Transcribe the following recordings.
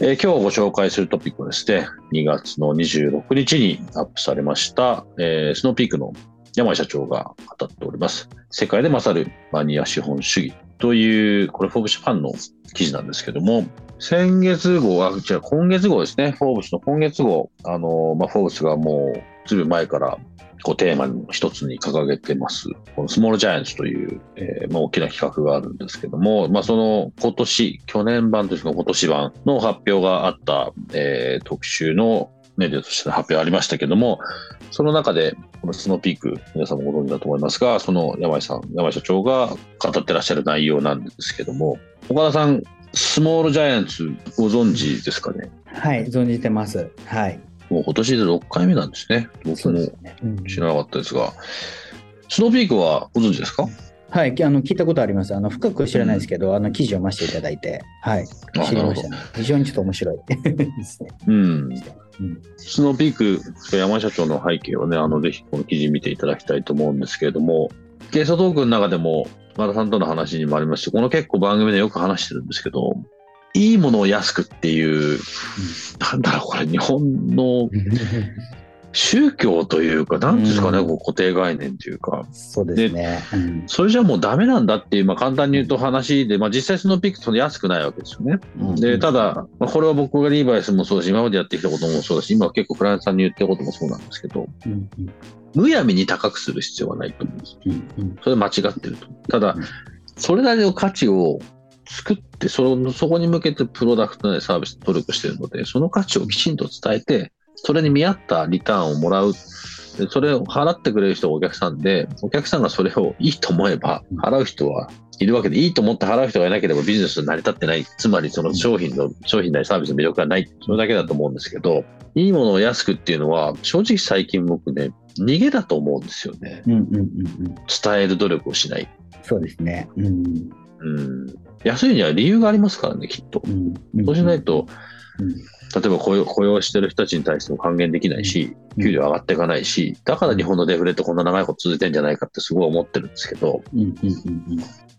えー今日ご紹介するトピックはですね、2月の26日にアップされました、えースノーピークの山井社長が語っております。世界で勝るマニア資本主義という、これ、フォーブスファンの記事なんですけども、先月号、あ、違う、今月号ですね。フォーブスの今月号、あの、まあ、フォーブスがもう、ずいぶん前から、こう、テーマの一つに掲げてます。このスモールジャイアンツという、えーまあ、大きな企画があるんですけども、まあ、その今年、去年版というか今年版の発表があった、えー特集のメディアとしての発表ありましたけども、その中で、このスノーピーク、皆さんもご存知だと思いますが、その山井さん、山井社長が語ってらっしゃる内容なんですけども、岡田さん、スモールジャイアンツご存知ですかね？はい、存じてます。はい。もう今年で6回目なんですね。僕も知らなかったですが、スノーピークはご存知ですか？はい、あの聞いたことあります。あの深く知らないですけど、あの記事を読ませていただいて、はい、あ知りましたね。非常にちょっと面白いですね。うん。うんスノーピーク、山井社長の背景をね、あの、ぜひこの記事見ていただきたいと思うんですけれども、ゲストトークの中でも、和田さんとの話にもありまして、この結構番組でよく話してるんですけど、いいものを安くっていう、なんだろう、これ日本の宗教というか、なんですかね、うんこう固定概念というか、そうですね。うんそれじゃもうダメなんだっていう、まあ簡単に言うと話で、まあ実際スノーピークその安くないわけですよね。うんで、ただ、まあ、これは僕がリーバイスもそうだし、今までやってきたこともそうだし、今は結構クライアントさんに言ってることもそうなんですけど、うんむやみに高くする必要はないと思うんです。それ間違ってると。ただうん、それなりの価値を作って、そのそこに向けてプロダクトなりサービス努力してるので、その価値をきちんと伝えて、それに見合ったリターンをもらう。でそれを払ってくれる人がお客さんで、お客さんがそれをいいと思えば、払う人はいるわけで、いいと思って払う人がいなければビジネス成り立ってない。つまりその商品の、商品なりサービスの魅力がない。それだけだと思うんですけど、いいものを安くっていうのは、正直最近僕ね、逃げだと思うんですよね。うんうんうんうん伝える努力をしない。そうですね。うんうん。安いには理由がありますからね、きっと。うん。うん。そうしないと、うん。例えば雇用雇用してる人たちに対しても還元できないし、うん。給料上がっていかないし、だから日本のデフレってこんな長いこと続いてんじゃないかってすごい思ってるんですけど、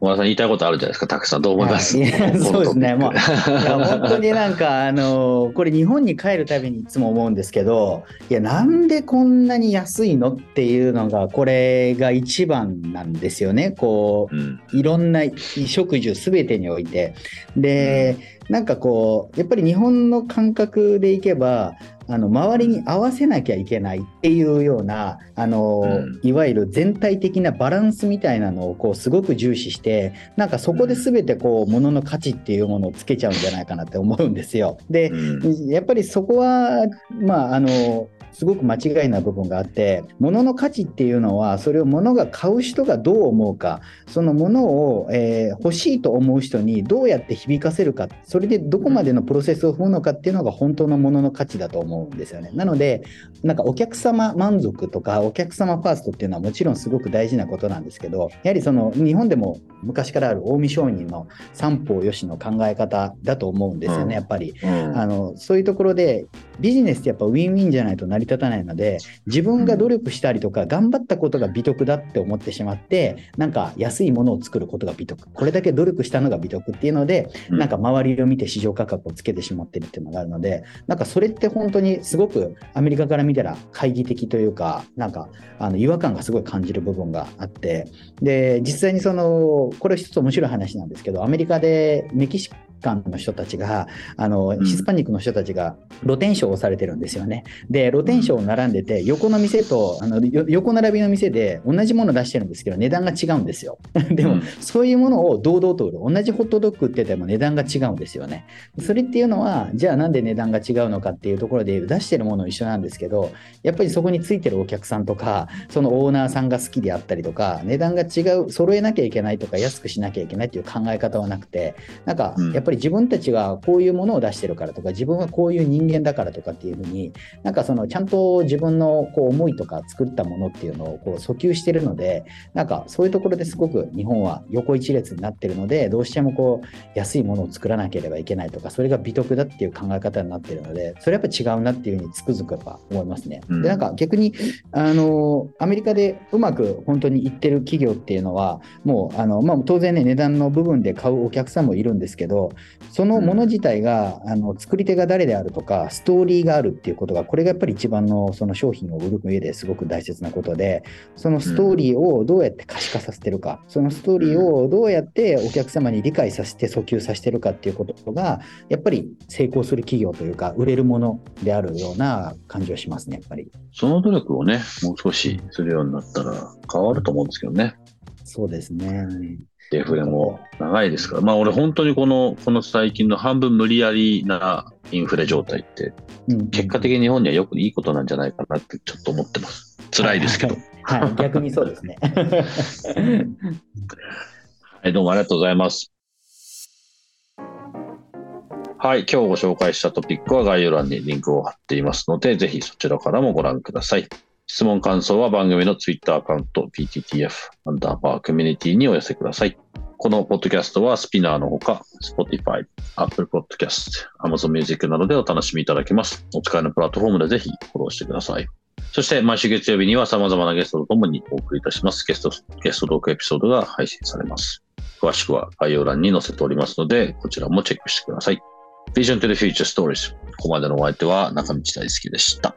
小田さん言いたいことあるじゃないですか、たくさん。どう思います、はい。そうですね。このトピック。いや本当になんかあのこれ日本に帰るたびにいつも思うんですけどいやなんでこんなに安いのっていうのがこれが一番なんですよね。こうん。ういろんな衣食住すべてにおいて。でなんかこうやっぱり日本の感覚でいけばあの周りに合わせなきゃいけないっていうようなあの、うんいわゆる全体的なバランスみたいなのをこうすごく重視してなんかそこで全てこう物の価値っていうものをつけちゃうんじゃないかなって思うんですよ。で、うんやっぱりそこはまああのすごく間違いな部分があって物の価値っていうのはそれを物が買う人がどう思うかその物を、えー欲しいと思う人にどうやって響かせるかそれでどこまでのプロセスを踏むのかっていうのが本当の物の価値だと思うんですよね。なのでなんかお客様満足とかお客様ファーストっていうのはもちろんすごく大事なことなんですけどやはりその日本でも昔からある近江商人の三方よしの考え方だと思うんですよね、うん。やっぱり。うん。あのそういうところでビジネスってやっぱウィンウィンじゃないと成り立たないので自分が努力したりとか頑張ったことが美徳だって思ってしまってなんか安いものを作ることが美徳。これだけ努力したのが美徳っていうのでうん。なんか周りを見て市場価格をつけてしまってるっていうのがあるのでなんかそれって本当にすごくアメリカから見たら懐疑的というかなんかあの違和感がすごい感じる部分があってで実際にそのこれ一つ面白い話なんですけどアメリカでメキシカンの人たちが、あのヒスパニックの人たちが露天商をされてるんですよね。で、露天商を並んでて、横の店とあの横並びの店で同じもの出してるんですけど、値段が違うんですよ。でも、そういうものを堂々と売る。同じホットドッグ売ってても値段が違うんですよね。それっていうのは、じゃあなんで値段が違うのかっていうところで出してるもの一緒なんですけど、やっぱりそこについてるお客さんとか、そのオーナーさんが好きであったりとか、値段が違う、揃えなきゃいけないとか、安くしなきゃいけないっていう考え方はなくて、なんかやっぱり自分たちがこういうものを出してるからとか、自分はこういう人間だからとかっていうふうに、なんかそのちゃんと自分のこう思いとか作ったものっていうのをこう訴求してるので、なんかそういうところですごく日本は横一列になってるので、どうしてもこう安いものを作らなければいけないとか、それが美徳だっていう考え方になってるので、それやっぱ違うなっていうふうにつくづくやっぱ思いますね。で、なんか逆に、あの、アメリカでうまく本当にいってる企業っていうのは、もう、あの、まあ、当然ね、値段の部分で買うお客さんもいるんですけど、そのもの自体が、あの、作り手が誰であるとか、ストーリーがあるっていうことが、これがやっぱり一番のその商品を売る上ですごく大切なことで、そのストーリーをどうやって可視化させてるか、そのストーリーをどうやってお客様に理解させて訴求させてるかっていうことが、やっぱり成功する企業というか、売れるものであるような感じはしますね、やっぱり。その努力をね、もう少しするようになったら変わると思うんですけどね。そうですね。デフレも長いですから、まあ俺本当にこの、この最近の半分無理やりなインフレ状態って、結果的に日本にはよくいいことなんじゃないかなってちょっと思ってます。辛いですけど。はい、はい、逆にそうですね。はい、どうもありがとうございます。はい、今日ご紹介したトピックは概要欄にリンクを貼っていますので、ぜひそちらからもご覧ください。質問感想は番組の Twitter アカウント PTTF アンダーバーコミュニティにお寄せください。このポッドキャストはスピナーのほか、Spotify、Apple Podcast、Amazon Music などでお楽しみいただけます。お使いのプラットフォームでぜひフォローしてください。そして毎週月曜日には様々なゲストとともにお送りいたします。ゲスト、ゲストトークエピソードが配信されます。詳しくは概要欄に載せておりますので、こちらもチェックしてください。Vision to the Future Stories。ここまでのお相手は中道大輔でした。